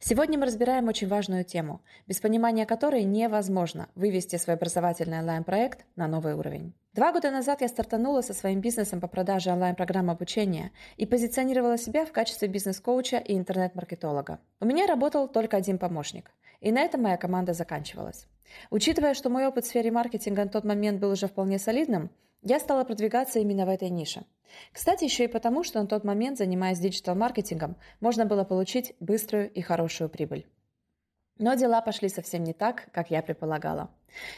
Сегодня мы разбираем очень важную тему, без понимания которой невозможно вывести свой образовательный онлайн-проект на новый уровень. Два года назад я стартанула со своим бизнесом по продаже онлайн-программ обучения и позиционировала себя в качестве бизнес-коуча и интернет-маркетолога. У меня работал только один помощник, и на этом моя команда заканчивалась. Учитывая, что мой опыт в сфере маркетинга на тот момент был уже вполне солидным, я стала продвигаться именно в этой нише. Кстати, еще и потому, что на тот момент, занимаясь диджитал-маркетингом, можно было получить быструю и хорошую прибыль. Но дела пошли совсем не так, как я предполагала.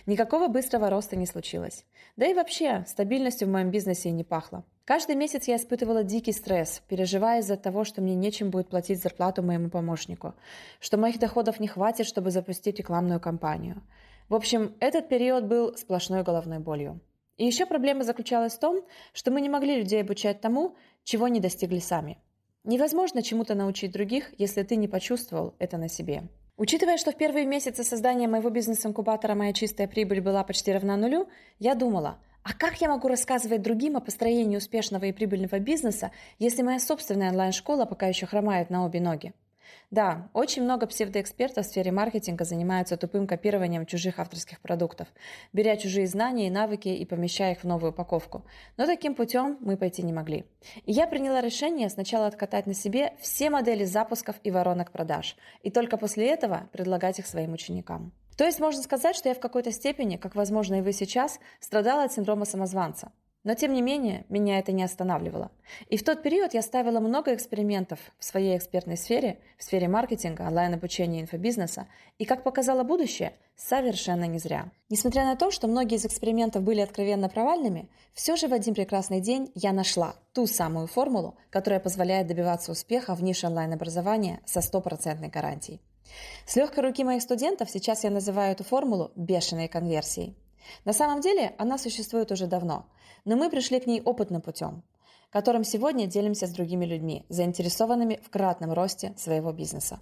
Никакого быстрого роста не случилось. Да и вообще, стабильностью в моем бизнесе и не пахло. Каждый месяц я испытывала дикий стресс, переживая из-за того, что мне нечем будет платить зарплату моему помощнику, что моих доходов не хватит, чтобы запустить рекламную кампанию. В общем, этот период был сплошной головной болью. И еще проблема заключалась в том, что мы не могли людей обучать тому, чего не достигли сами. Невозможно чему-то научить других, если ты не почувствовал это на себе. Учитывая, что в первые месяцы создания моего бизнес-инкубатора моя чистая прибыль была почти равна нулю, я думала, а как я могу рассказывать другим о построении успешного и прибыльного бизнеса, если моя собственная онлайн-школа пока еще хромает на обе ноги? Да, очень много псевдоэкспертов в сфере маркетинга занимаются тупым копированием чужих авторских продуктов, беря чужие знания и навыки и помещая их в новую упаковку. Но таким путем мы пойти не могли. И я приняла решение сначала откатать на себе все модели запусков и воронок продаж, и только после этого предлагать их своим ученикам. То есть можно сказать, что я в какой-то степени, как возможно и вы сейчас, страдала от синдрома самозванца – но, тем не менее, меня это не останавливало. И в тот период я ставила много экспериментов в своей экспертной сфере, в сфере маркетинга, онлайн-обучения инфобизнеса, и, как показало будущее, совершенно не зря. Несмотря на то, что многие из экспериментов были откровенно провальными, все же в один прекрасный день я нашла ту самую формулу, которая позволяет добиваться успеха в нише онлайн-образования со стопроцентной гарантией. С легкой руки моих студентов сейчас я называю эту формулу бешеной конверсией. На самом деле она существует уже давно, но мы пришли к ней опытным путем, которым сегодня делимся с другими людьми, заинтересованными в кратном росте своего бизнеса.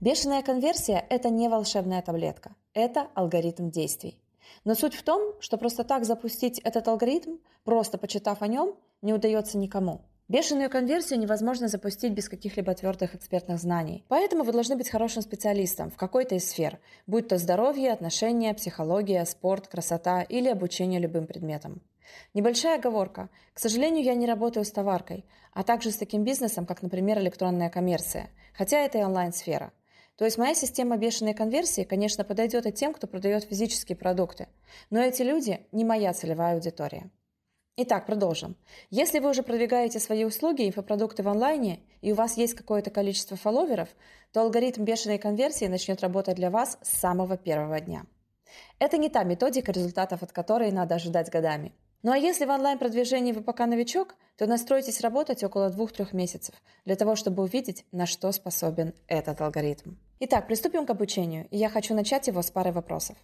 Бешеная конверсия – это не волшебная таблетка, это алгоритм действий. Но суть в том, что просто так запустить этот алгоритм, просто почитав о нем, не удается никому – Бешеную конверсию невозможно запустить без каких-либо твердых экспертных знаний. Поэтому вы должны быть хорошим специалистом в какой-то из сфер, будь то здоровье, отношения, психология, спорт, красота или обучение любым предметам. Небольшая оговорка. К сожалению, я не работаю с товаркой, а также с таким бизнесом, как, например, электронная коммерция, хотя это и онлайн-сфера. То есть моя система бешеной конверсии, конечно, подойдет и тем, кто продает физические продукты, но эти люди не моя целевая аудитория. Итак, продолжим. Если вы уже продвигаете свои услуги, и инфопродукты в онлайне, и у вас есть какое-то количество фолловеров, то алгоритм бешеной конверсии начнет работать для вас с самого первого дня. Это не та методика, результатов от которой надо ожидать годами. Ну а если в онлайн-продвижении вы пока новичок, то настройтесь работать около 2-3 месяцев для того, чтобы увидеть, на что способен этот алгоритм. Итак, приступим к обучению, и я хочу начать его с пары вопросов.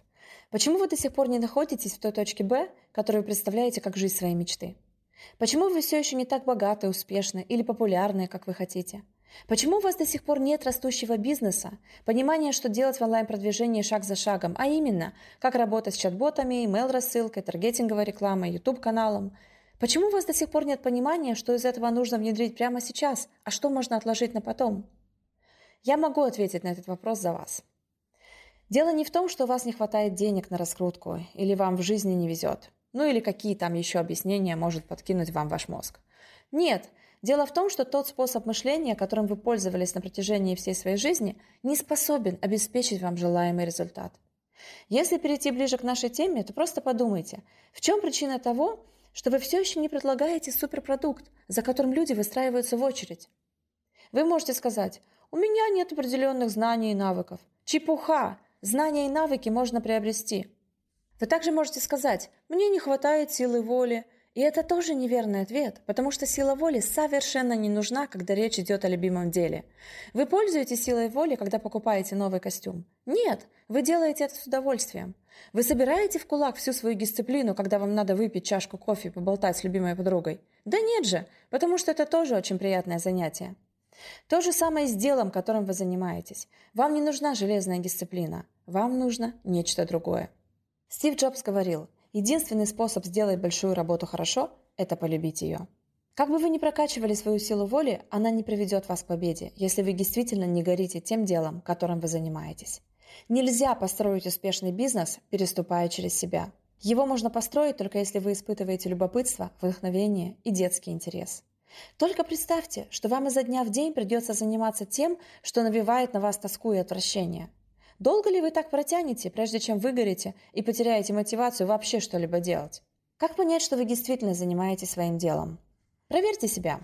Почему вы до сих пор не находитесь в той точке Б, которую вы представляете как жизнь своей мечты? Почему вы все еще не так богаты, успешны или популярны, как вы хотите? Почему у вас до сих пор нет растущего бизнеса, понимания, что делать в онлайн-продвижении шаг за шагом, а именно, как работать с чат-ботами, email-рассылкой, таргетинговой рекламой, YouTube-каналом? Почему у вас до сих пор нет понимания, что из этого нужно внедрить прямо сейчас, а что можно отложить на потом? Я могу ответить на этот вопрос за вас. Дело не в том, что у вас не хватает денег на раскрутку, или вам в жизни не везет. Ну или какие там еще объяснения может подкинуть вам ваш мозг. Нет, дело в том, что тот способ мышления, которым вы пользовались на протяжении всей своей жизни, не способен обеспечить вам желаемый результат. Если перейти ближе к нашей теме, то просто подумайте, в чем причина того, что вы все еще не предлагаете суперпродукт, за которым люди выстраиваются в очередь. Вы можете сказать, у меня нет определенных знаний и навыков. Чепуха! Знания и навыки можно приобрести. Вы также можете сказать «мне не хватает силы воли», и это тоже неверный ответ, потому что сила воли совершенно не нужна, когда речь идет о любимом деле. Вы пользуетесь силой воли, когда покупаете новый костюм? Нет, вы делаете это с удовольствием. Вы собираете в кулак всю свою дисциплину, когда вам надо выпить чашку кофе и поболтать с любимой подругой? Да нет же, потому что это тоже очень приятное занятие. То же самое с делом, которым вы занимаетесь. Вам не нужна железная дисциплина. Вам нужно нечто другое. Стив Джобс говорил, единственный способ сделать большую работу хорошо – это полюбить ее. Как бы вы ни прокачивали свою силу воли, она не приведет вас к победе, если вы действительно не горите тем делом, которым вы занимаетесь. Нельзя построить успешный бизнес, переступая через себя. Его можно построить только если вы испытываете любопытство, вдохновение и детский интерес. Только представьте, что вам изо дня в день придется заниматься тем, что навевает на вас тоску и отвращение. Долго ли вы так протянете, прежде чем выгорите и потеряете мотивацию вообще что-либо делать? Как понять, что вы действительно занимаетесь своим делом? Проверьте себя.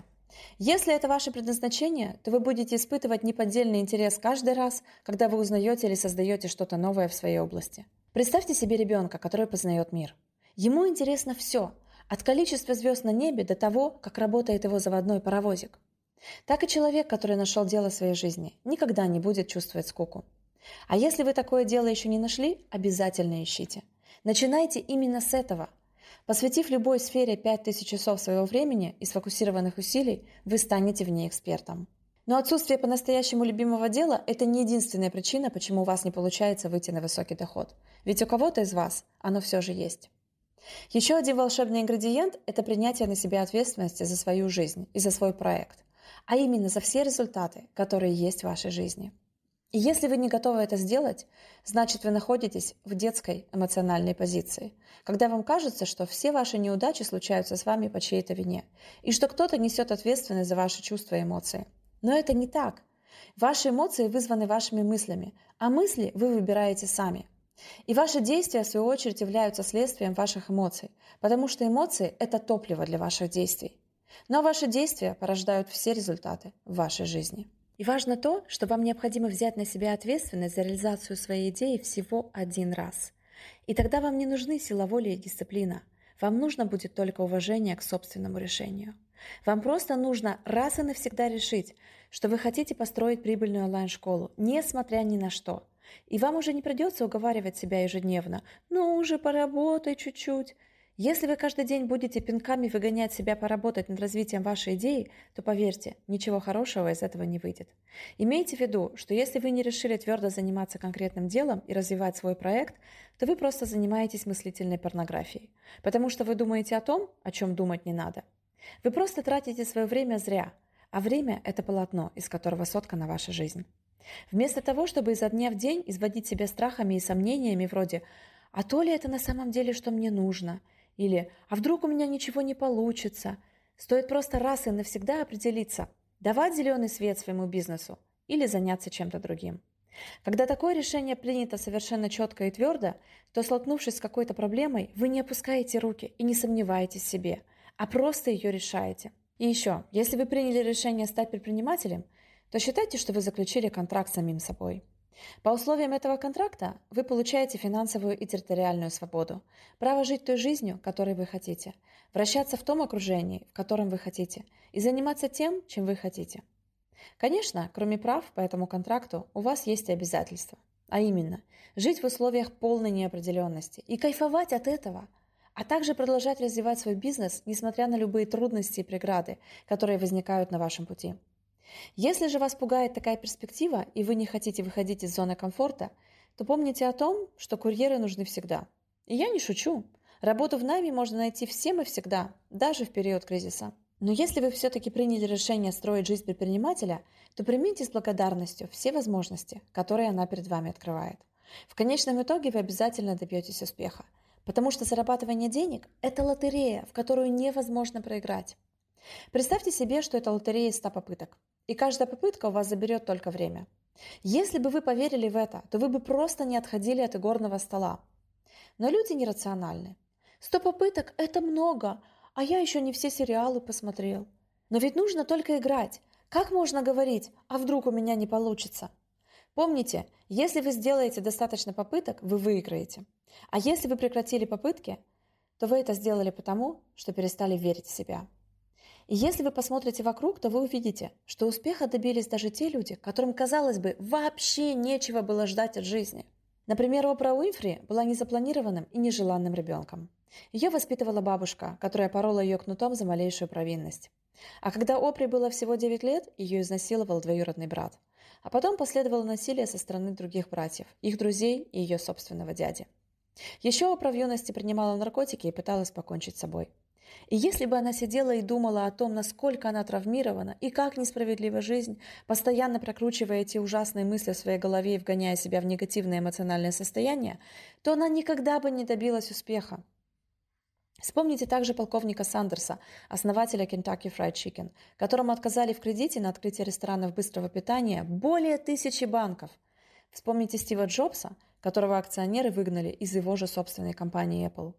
Если это ваше предназначение, то вы будете испытывать неподдельный интерес каждый раз, когда вы узнаете или создаете что-то новое в своей области. Представьте себе ребенка, который познает мир. Ему интересно все, от количества звезд на небе до того, как работает его заводной паровозик. Так и человек, который нашел дело своей жизни, никогда не будет чувствовать скуку. А если вы такое дело еще не нашли, обязательно ищите. Начинайте именно с этого, Посвятив любой сфере 5000 часов своего времени и сфокусированных усилий, вы станете в ней экспертом. Но отсутствие по-настоящему любимого дела – это не единственная причина, почему у вас не получается выйти на высокий доход. Ведь у кого-то из вас оно все же есть. Еще один волшебный ингредиент – это принятие на себя ответственности за свою жизнь и за свой проект, а именно за все результаты, которые есть в вашей жизни. И если вы не готовы это сделать, значит вы находитесь в детской эмоциональной позиции, когда вам кажется, что все ваши неудачи случаются с вами по чьей-то вине, и что кто-то несет ответственность за ваши чувства и эмоции. Но это не так. Ваши эмоции вызваны вашими мыслями, а мысли вы выбираете сами. И ваши действия, в свою очередь, являются следствием ваших эмоций, потому что эмоции – это топливо для ваших действий. Но ваши действия порождают все результаты в вашей жизни. И важно то, что вам необходимо взять на себя ответственность за реализацию своей идеи всего один раз. И тогда вам не нужны сила воли и дисциплина. Вам нужно будет только уважение к собственному решению. Вам просто нужно раз и навсегда решить, что вы хотите построить прибыльную онлайн-школу, несмотря ни на что. И вам уже не придется уговаривать себя ежедневно. «Ну уже поработай чуть-чуть». Если вы каждый день будете пинками выгонять себя поработать над развитием вашей идеи, то поверьте, ничего хорошего из этого не выйдет. Имейте в виду, что если вы не решили твердо заниматься конкретным делом и развивать свой проект, то вы просто занимаетесь мыслительной порнографией, потому что вы думаете о том, о чем думать не надо. Вы просто тратите свое время зря, а время – это полотно, из которого соткана ваша жизнь. Вместо того, чтобы изо дня в день изводить себя страхами и сомнениями вроде «А то ли это на самом деле, что мне нужно?» Или «А вдруг у меня ничего не получится?» Стоит просто раз и навсегда определиться, давать зеленый свет своему бизнесу или заняться чем-то другим. Когда такое решение принято совершенно четко и твердо, то, столкнувшись с какой-то проблемой, вы не опускаете руки и не сомневаетесь в себе, а просто ее решаете. И еще, если вы приняли решение стать предпринимателем, то считайте, что вы заключили контракт с самим собой. По условиям этого контракта вы получаете финансовую и территориальную свободу, право жить той жизнью, которой вы хотите, вращаться в том окружении, в котором вы хотите, и заниматься тем, чем вы хотите. Конечно, кроме прав по этому контракту, у вас есть и обязательства. А именно, жить в условиях полной неопределенности и кайфовать от этого, а также продолжать развивать свой бизнес, несмотря на любые трудности и преграды, которые возникают на вашем пути. Если же вас пугает такая перспектива, и вы не хотите выходить из зоны комфорта, то помните о том, что курьеры нужны всегда. И я не шучу. Работу в найме можно найти всем и всегда, даже в период кризиса. Но если вы все-таки приняли решение строить жизнь предпринимателя, то примите с благодарностью все возможности, которые она перед вами открывает. В конечном итоге вы обязательно добьетесь успеха, потому что зарабатывание денег – это лотерея, в которую невозможно проиграть. Представьте себе, что это лотерея из 100 попыток, и каждая попытка у вас заберет только время. Если бы вы поверили в это, то вы бы просто не отходили от игорного стола. Но люди нерациональны. 100 попыток – это много, а я еще не все сериалы посмотрел. Но ведь нужно только играть. Как можно говорить, а вдруг у меня не получится? Помните, если вы сделаете достаточно попыток, вы выиграете. А если вы прекратили попытки, то вы это сделали потому, что перестали верить в себя. И если вы посмотрите вокруг, то вы увидите, что успеха добились даже те люди, которым, казалось бы, вообще нечего было ждать от жизни. Например, Опра Уинфри была незапланированным и нежеланным ребенком. Ее воспитывала бабушка, которая порола ее кнутом за малейшую провинность. А когда Опре было всего 9 лет, ее изнасиловал двоюродный брат. А потом последовало насилие со стороны других братьев, их друзей и ее собственного дяди. Еще Опра в юности принимала наркотики и пыталась покончить с собой. И если бы она сидела и думала о том, насколько она травмирована и как несправедлива жизнь, постоянно прокручивая эти ужасные мысли в своей голове и вгоняя себя в негативное эмоциональное состояние, то она никогда бы не добилась успеха. Вспомните также полковника Сандерса, основателя Kentucky Fried Chicken, которому отказали в кредите на открытие ресторанов быстрого питания более тысячи банков. Вспомните Стива Джобса, которого акционеры выгнали из его же собственной компании Apple.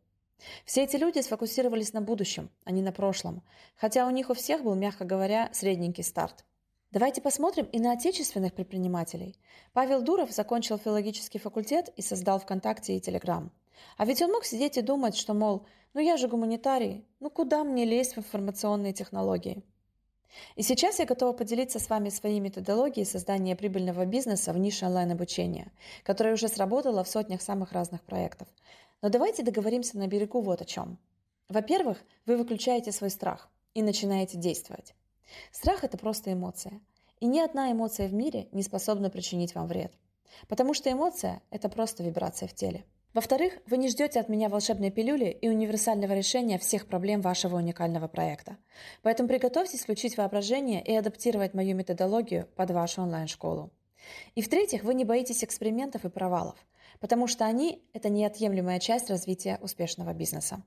Все эти люди сфокусировались на будущем, а не на прошлом, хотя у них у всех был, мягко говоря, средненький старт. Давайте посмотрим и на отечественных предпринимателей. Павел Дуров закончил филологический факультет и создал ВКонтакте и Телеграм. А ведь он мог сидеть и думать, что, мол, ну я же гуманитарий, ну куда мне лезть в информационные технологии? И сейчас я готова поделиться с вами своей методологией создания прибыльного бизнеса в нише онлайн-обучения, которая уже сработала в сотнях самых разных проектов. Но давайте договоримся на берегу вот о чем. Во-первых, вы выключаете свой страх и начинаете действовать. Страх – это просто эмоция. И ни одна эмоция в мире не способна причинить вам вред. Потому что эмоция – это просто вибрация в теле. Во-вторых, вы не ждете от меня волшебной пилюли и универсального решения всех проблем вашего уникального проекта. Поэтому приготовьтесь включить воображение и адаптировать мою методологию под вашу онлайн-школу. И в-третьих, вы не боитесь экспериментов и провалов, потому что они – это неотъемлемая часть развития успешного бизнеса.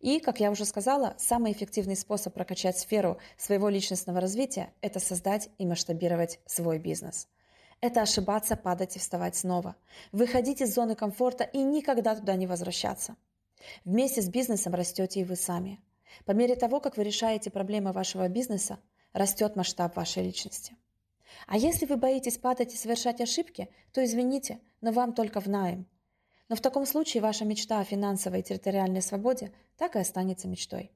И, как я уже сказала, самый эффективный способ прокачать сферу своего личностного развития – это создать и масштабировать свой бизнес – это ошибаться, падать и вставать снова. Выходить из зоны комфорта и никогда туда не возвращаться. Вместе с бизнесом растете и вы сами. По мере того, как вы решаете проблемы вашего бизнеса, растет масштаб вашей личности. А если вы боитесь падать и совершать ошибки, то извините, но вам только в найм. Но в таком случае ваша мечта о финансовой и территориальной свободе так и останется мечтой.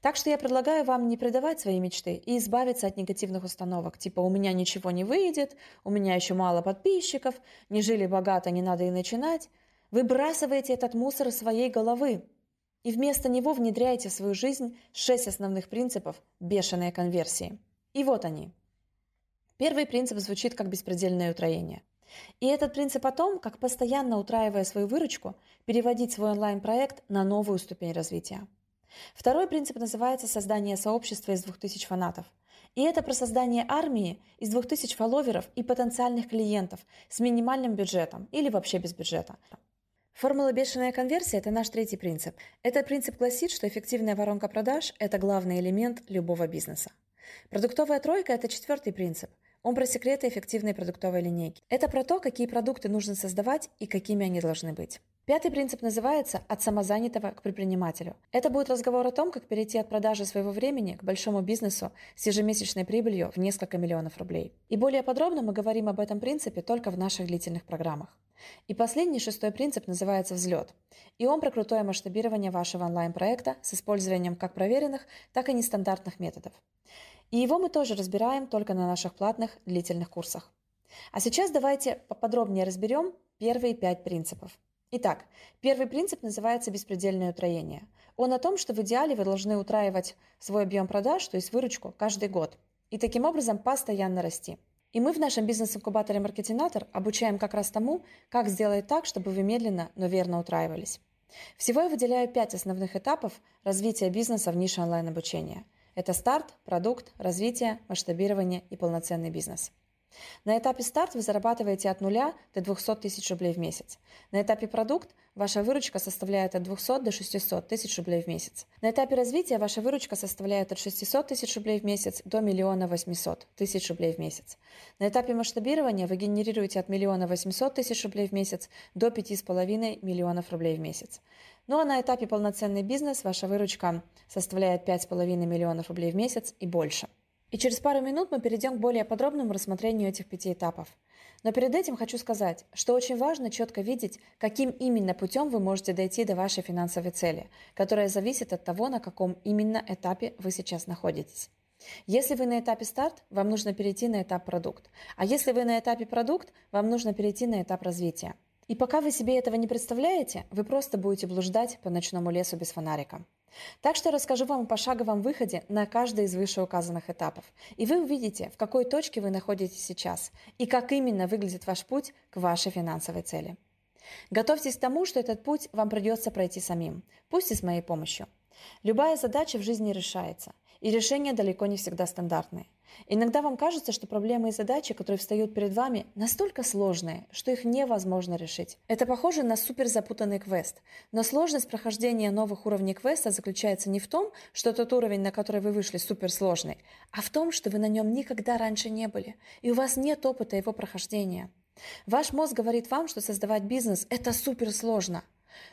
Так что я предлагаю вам не предавать свои мечты и избавиться от негативных установок, типа «у меня ничего не выйдет», «у меня еще мало подписчиков», «не жили богато, не надо и начинать». Выбрасывайте этот мусор из своей головы и вместо него внедряйте в свою жизнь шесть основных принципов бешеной конверсии. И вот они. Первый принцип звучит как беспредельное утроение. И этот принцип о том, как постоянно утраивая свою выручку, переводить свой онлайн-проект на новую ступень развития. Второй принцип называется создание сообщества из 2000 фанатов. И это про создание армии из 2000 фолловеров и потенциальных клиентов с минимальным бюджетом или вообще без бюджета. Формула бешеная конверсия – это наш третий принцип. Этот принцип гласит, что эффективная воронка продаж – это главный элемент любого бизнеса. Продуктовая тройка – это четвертый принцип. Он про секреты эффективной продуктовой линейки. Это про то, какие продукты нужно создавать и какими они должны быть. Пятый принцип называется «от самозанятого к предпринимателю». Это будет разговор о том, как перейти от продажи своего времени к большому бизнесу с ежемесячной прибылью в несколько миллионов рублей. И более подробно мы говорим об этом принципе только в наших длительных программах. И последний, шестой принцип называется «взлет». И он про крутое масштабирование вашего онлайн-проекта с использованием как проверенных, так и нестандартных методов. И его мы тоже разбираем только на наших платных длительных курсах. А сейчас давайте поподробнее разберем первые пять принципов – Итак, первый принцип называется беспредельное утроение. Он о том, что в идеале вы должны утраивать свой объем продаж, то есть выручку, каждый год. И таким образом постоянно расти. И мы в нашем бизнес-инкубаторе Маркетинатор обучаем как раз тому, как сделать так, чтобы вы медленно, но верно утраивались. Всего я выделяю пять основных этапов развития бизнеса в нише онлайн-обучения. Это старт, продукт, развитие, масштабирование и полноценный бизнес. На этапе старт вы зарабатываете от 0 до 200 тысяч рублей в месяц. На этапе продукт ваша выручка составляет от 200 до 600 тысяч рублей в месяц. На этапе развития ваша выручка составляет от 600 тысяч рублей в месяц до 1 800 тысяч рублей в месяц. На этапе масштабирования вы генерируете от 1 800 тысяч рублей в месяц до 5,5 миллионов рублей в месяц. Ну а на этапе полноценный бизнес ваша выручка составляет 5,5 миллионов рублей в месяц и больше – и через пару минут мы перейдем к более подробному рассмотрению этих пяти этапов. Но перед этим хочу сказать, что очень важно четко видеть, каким именно путем вы можете дойти до вашей финансовой цели, которая зависит от того, на каком именно этапе вы сейчас находитесь. Если вы на этапе старт, вам нужно перейти на этап продукт. А если вы на этапе продукт, вам нужно перейти на этап развития. И пока вы себе этого не представляете, вы просто будете блуждать по ночному лесу без фонарика. Так что расскажу вам о пошаговом выходе на каждый из вышеуказанных этапов. И вы увидите, в какой точке вы находитесь сейчас и как именно выглядит ваш путь к вашей финансовой цели. Готовьтесь к тому, что этот путь вам придется пройти самим, пусть и с моей помощью. Любая задача в жизни решается, и решения далеко не всегда стандартные. Иногда вам кажется, что проблемы и задачи, которые встают перед вами, настолько сложные, что их невозможно решить. Это похоже на супер запутанный квест. Но сложность прохождения новых уровней квеста заключается не в том, что тот уровень, на который вы вышли, суперсложный, а в том, что вы на нем никогда раньше не были, и у вас нет опыта его прохождения. Ваш мозг говорит вам, что создавать бизнес – это суперсложно.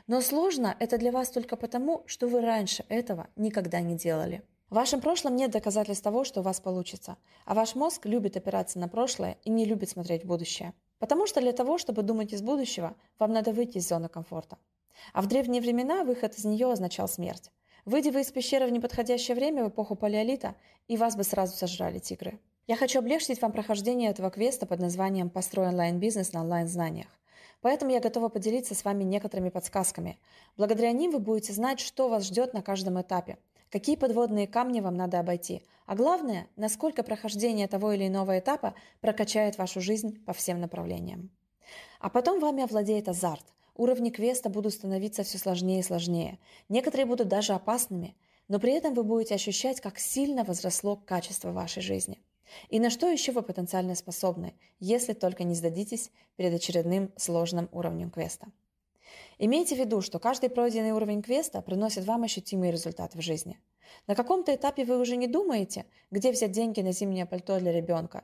Но сложно это для вас только потому, что вы раньше этого никогда не делали. В вашем прошлом нет доказательств того, что у вас получится, а ваш мозг любит опираться на прошлое и не любит смотреть в будущее. Потому что для того, чтобы думать из будущего, вам надо выйти из зоны комфорта. А в древние времена выход из нее означал смерть. Выйди вы из пещеры в неподходящее время в эпоху палеолита, и вас бы сразу сожрали тигры. Я хочу облегчить вам прохождение этого квеста под названием «Построй онлайн-бизнес на онлайн-знаниях». Поэтому я готова поделиться с вами некоторыми подсказками. Благодаря ним вы будете знать, что вас ждет на каждом этапе, какие подводные камни вам надо обойти, а главное, насколько прохождение того или иного этапа прокачает вашу жизнь по всем направлениям. А потом вами овладеет азарт. Уровни квеста будут становиться все сложнее и сложнее. Некоторые будут даже опасными, но при этом вы будете ощущать, как сильно возросло качество вашей жизни. И на что еще вы потенциально способны, если только не сдадитесь перед очередным сложным уровнем квеста. Имейте в виду, что каждый пройденный уровень квеста приносит вам ощутимые результаты в жизни. На каком-то этапе вы уже не думаете, где взять деньги на зимнее пальто для ребенка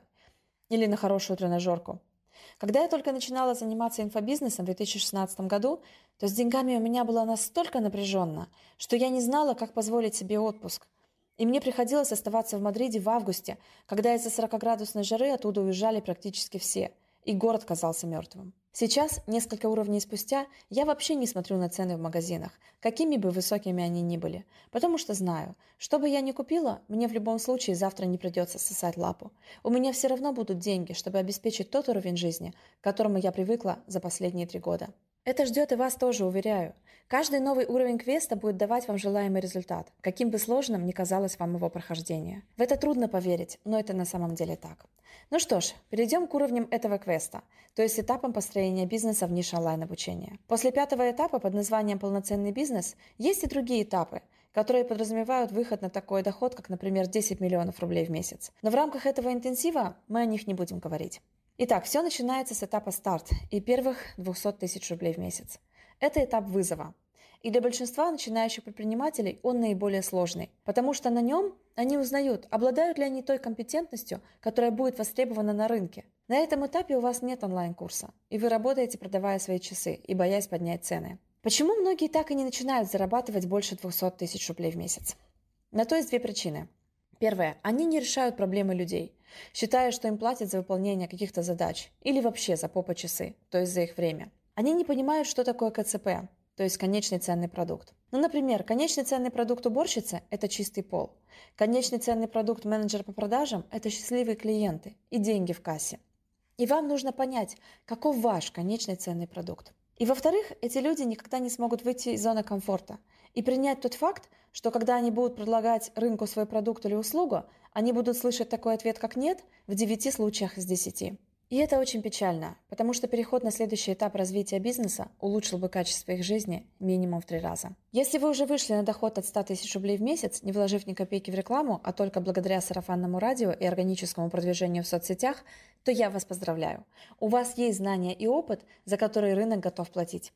или на хорошую тренажерку. Когда я только начинала заниматься инфобизнесом в 2016 году, то с деньгами у меня было настолько напряженно, что я не знала, как позволить себе отпуск. И мне приходилось оставаться в Мадриде в августе, когда из-за 40-градусной жары оттуда уезжали практически все, и город казался мертвым. Сейчас, несколько уровней спустя, я вообще не смотрю на цены в магазинах, какими бы высокими они ни были, потому что знаю, что бы я ни купила, мне в любом случае завтра не придется сосать лапу. У меня все равно будут деньги, чтобы обеспечить тот уровень жизни, к которому я привыкла за последние три года. Это ждет и вас тоже, уверяю. Каждый новый уровень квеста будет давать вам желаемый результат, каким бы сложным ни казалось вам его прохождение. В это трудно поверить, но это на самом деле так. Ну что ж, перейдем к уровням этого квеста, то есть этапам построения бизнеса в нише онлайн-обучения. После пятого этапа под названием «Полноценный бизнес» есть и другие этапы, которые подразумевают выход на такой доход, как, например, 10 миллионов рублей в месяц. Но в рамках этого интенсива мы о них не будем говорить. Итак, все начинается с этапа старт и первых 200 тысяч рублей в месяц. Это этап вызова. И для большинства начинающих предпринимателей он наиболее сложный, потому что на нем они узнают, обладают ли они той компетентностью, которая будет востребована на рынке. На этом этапе у вас нет онлайн-курса, и вы работаете, продавая свои часы и боясь поднять цены. Почему многие так и не начинают зарабатывать больше 200 тысяч рублей в месяц? На то есть две причины. Первое. Они не решают проблемы людей, считая, что им платят за выполнение каких-то задач или вообще за попа часы, то есть за их время. Они не понимают, что такое КЦП, то есть конечный ценный продукт. Ну, например, конечный ценный продукт уборщицы – это чистый пол. Конечный ценный продукт менеджера по продажам – это счастливые клиенты и деньги в кассе. И вам нужно понять, каков ваш конечный ценный продукт. И во-вторых, эти люди никогда не смогут выйти из зоны комфорта и принять тот факт, что когда они будут предлагать рынку свой продукт или услугу, они будут слышать такой ответ, как «нет» в 9 случаях из 10. И это очень печально, потому что переход на следующий этап развития бизнеса улучшил бы качество их жизни минимум в три раза. Если вы уже вышли на доход от 100 тысяч рублей в месяц, не вложив ни копейки в рекламу, а только благодаря сарафанному радио и органическому продвижению в соцсетях, то я вас поздравляю. У вас есть знания и опыт, за которые рынок готов платить.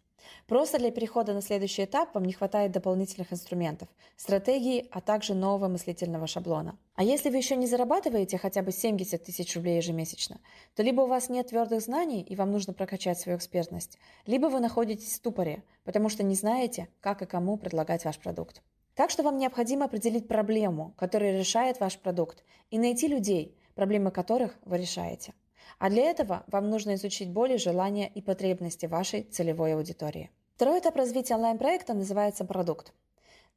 Просто для перехода на следующий этап вам не хватает дополнительных инструментов, стратегии, а также нового мыслительного шаблона. А если вы еще не зарабатываете хотя бы 70 тысяч рублей ежемесячно, то либо у вас нет твердых знаний и вам нужно прокачать свою экспертность, либо вы находитесь в ступоре, потому что не знаете, как и кому предлагать ваш продукт. Так что вам необходимо определить проблему, которая решает ваш продукт, и найти людей, проблемы которых вы решаете. А для этого вам нужно изучить боли, желания и потребности вашей целевой аудитории. Второй этап развития онлайн-проекта называется продукт.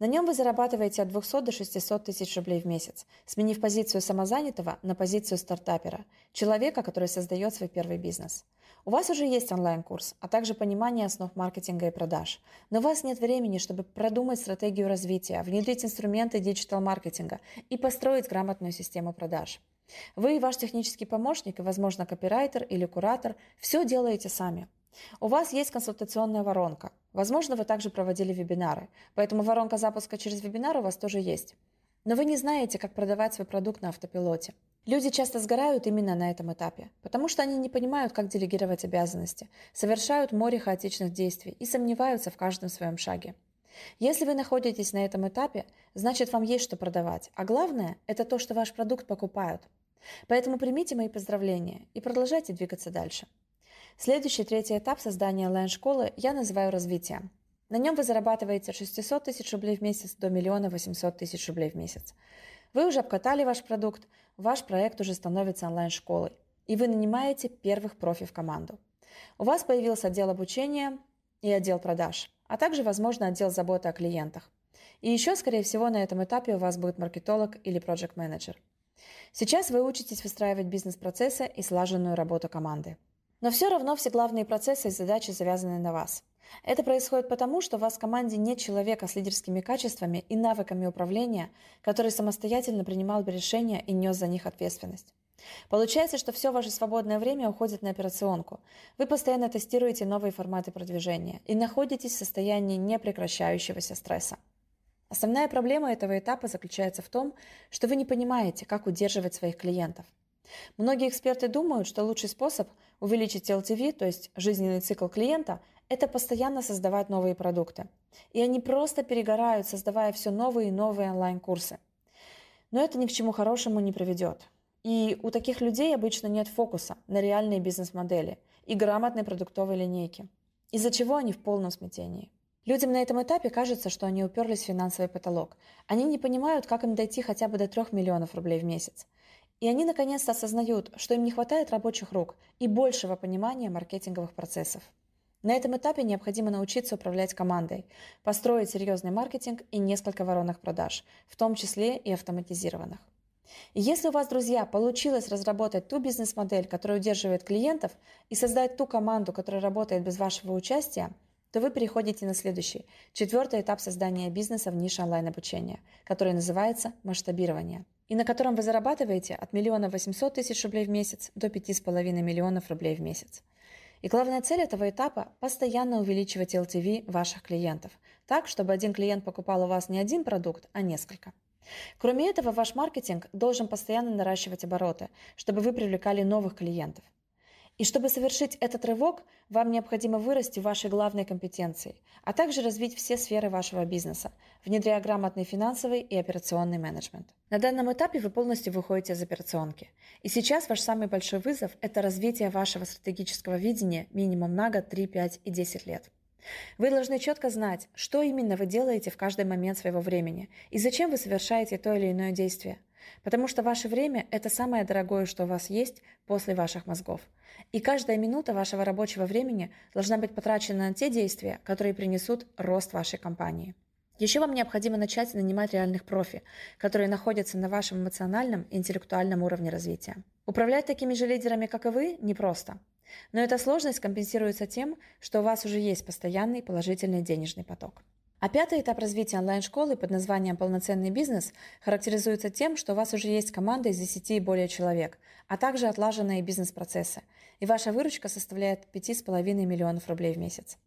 На нем вы зарабатываете от 200 до 600 тысяч рублей в месяц, сменив позицию самозанятого на позицию стартапера, человека, который создает свой первый бизнес. У вас уже есть онлайн-курс, а также понимание основ маркетинга и продаж. Но у вас нет времени, чтобы продумать стратегию развития, внедрить инструменты диджитал-маркетинга и построить грамотную систему продаж. Вы и ваш технический помощник, и, возможно, копирайтер или куратор, все делаете сами. У вас есть консультационная воронка. Возможно, вы также проводили вебинары, поэтому воронка запуска через вебинар у вас тоже есть. Но вы не знаете, как продавать свой продукт на автопилоте. Люди часто сгорают именно на этом этапе, потому что они не понимают, как делегировать обязанности, совершают море хаотичных действий и сомневаются в каждом своем шаге. Если вы находитесь на этом этапе, значит вам есть что продавать, а главное – это то, что ваш продукт покупают. Поэтому примите мои поздравления и продолжайте двигаться дальше. Следующий третий этап создания онлайн-школы я называю развитием. На нем вы зарабатываете от 600 тысяч рублей в месяц до миллиона 800 тысяч рублей в месяц. Вы уже обкатали ваш продукт, ваш проект уже становится онлайн-школой, и вы нанимаете первых профи в команду. У вас появился отдел обучения и отдел продаж, а также, возможно, отдел заботы о клиентах. И еще, скорее всего, на этом этапе у вас будет маркетолог или проект менеджер Сейчас вы учитесь выстраивать бизнес-процессы и слаженную работу команды. Но все равно все главные процессы и задачи завязаны на вас. Это происходит потому, что у вас в команде нет человека с лидерскими качествами и навыками управления, который самостоятельно принимал бы решения и нес за них ответственность. Получается, что все ваше свободное время уходит на операционку. Вы постоянно тестируете новые форматы продвижения и находитесь в состоянии непрекращающегося стресса. Основная проблема этого этапа заключается в том, что вы не понимаете, как удерживать своих клиентов – Многие эксперты думают, что лучший способ увеличить LTV, то есть жизненный цикл клиента, это постоянно создавать новые продукты. И они просто перегорают, создавая все новые и новые онлайн-курсы. Но это ни к чему хорошему не приведет. И у таких людей обычно нет фокуса на реальные бизнес-модели и грамотной продуктовой линейки, из-за чего они в полном смятении. Людям на этом этапе кажется, что они уперлись в финансовый потолок. Они не понимают, как им дойти хотя бы до 3 миллионов рублей в месяц. И они наконец-то осознают, что им не хватает рабочих рук и большего понимания маркетинговых процессов. На этом этапе необходимо научиться управлять командой, построить серьезный маркетинг и несколько воронок продаж, в том числе и автоматизированных. Если у вас, друзья, получилось разработать ту бизнес-модель, которая удерживает клиентов, и создать ту команду, которая работает без вашего участия, то вы переходите на следующий, четвертый этап создания бизнеса в нише онлайн-обучения, который называется масштабирование – и на котором вы зарабатываете от миллиона восемьсот тысяч рублей в месяц до пяти с половиной миллионов рублей в месяц. И главная цель этого этапа – постоянно увеличивать LTV ваших клиентов, так, чтобы один клиент покупал у вас не один продукт, а несколько. Кроме этого, ваш маркетинг должен постоянно наращивать обороты, чтобы вы привлекали новых клиентов – и чтобы совершить этот рывок, вам необходимо вырасти в вашей главной компетенции, а также развить все сферы вашего бизнеса, внедряя грамотный финансовый и операционный менеджмент. На данном этапе вы полностью выходите из операционки. И сейчас ваш самый большой вызов – это развитие вашего стратегического видения минимум на год, 3, 5 и 10 лет. Вы должны четко знать, что именно вы делаете в каждый момент своего времени и зачем вы совершаете то или иное действие – Потому что ваше время – это самое дорогое, что у вас есть после ваших мозгов. И каждая минута вашего рабочего времени должна быть потрачена на те действия, которые принесут рост вашей компании. Еще вам необходимо начать нанимать реальных профи, которые находятся на вашем эмоциональном и интеллектуальном уровне развития. Управлять такими же лидерами, как и вы, непросто. Но эта сложность компенсируется тем, что у вас уже есть постоянный положительный денежный поток. А пятый этап развития онлайн-школы под названием «Полноценный бизнес» характеризуется тем, что у вас уже есть команда из 10 и более человек, а также отлаженные бизнес-процессы, и ваша выручка составляет 5,5 миллионов рублей в месяц.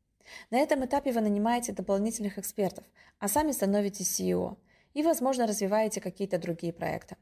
На этом этапе вы нанимаете дополнительных экспертов, а сами становитесь CEO и, возможно, развиваете какие-то другие проекты.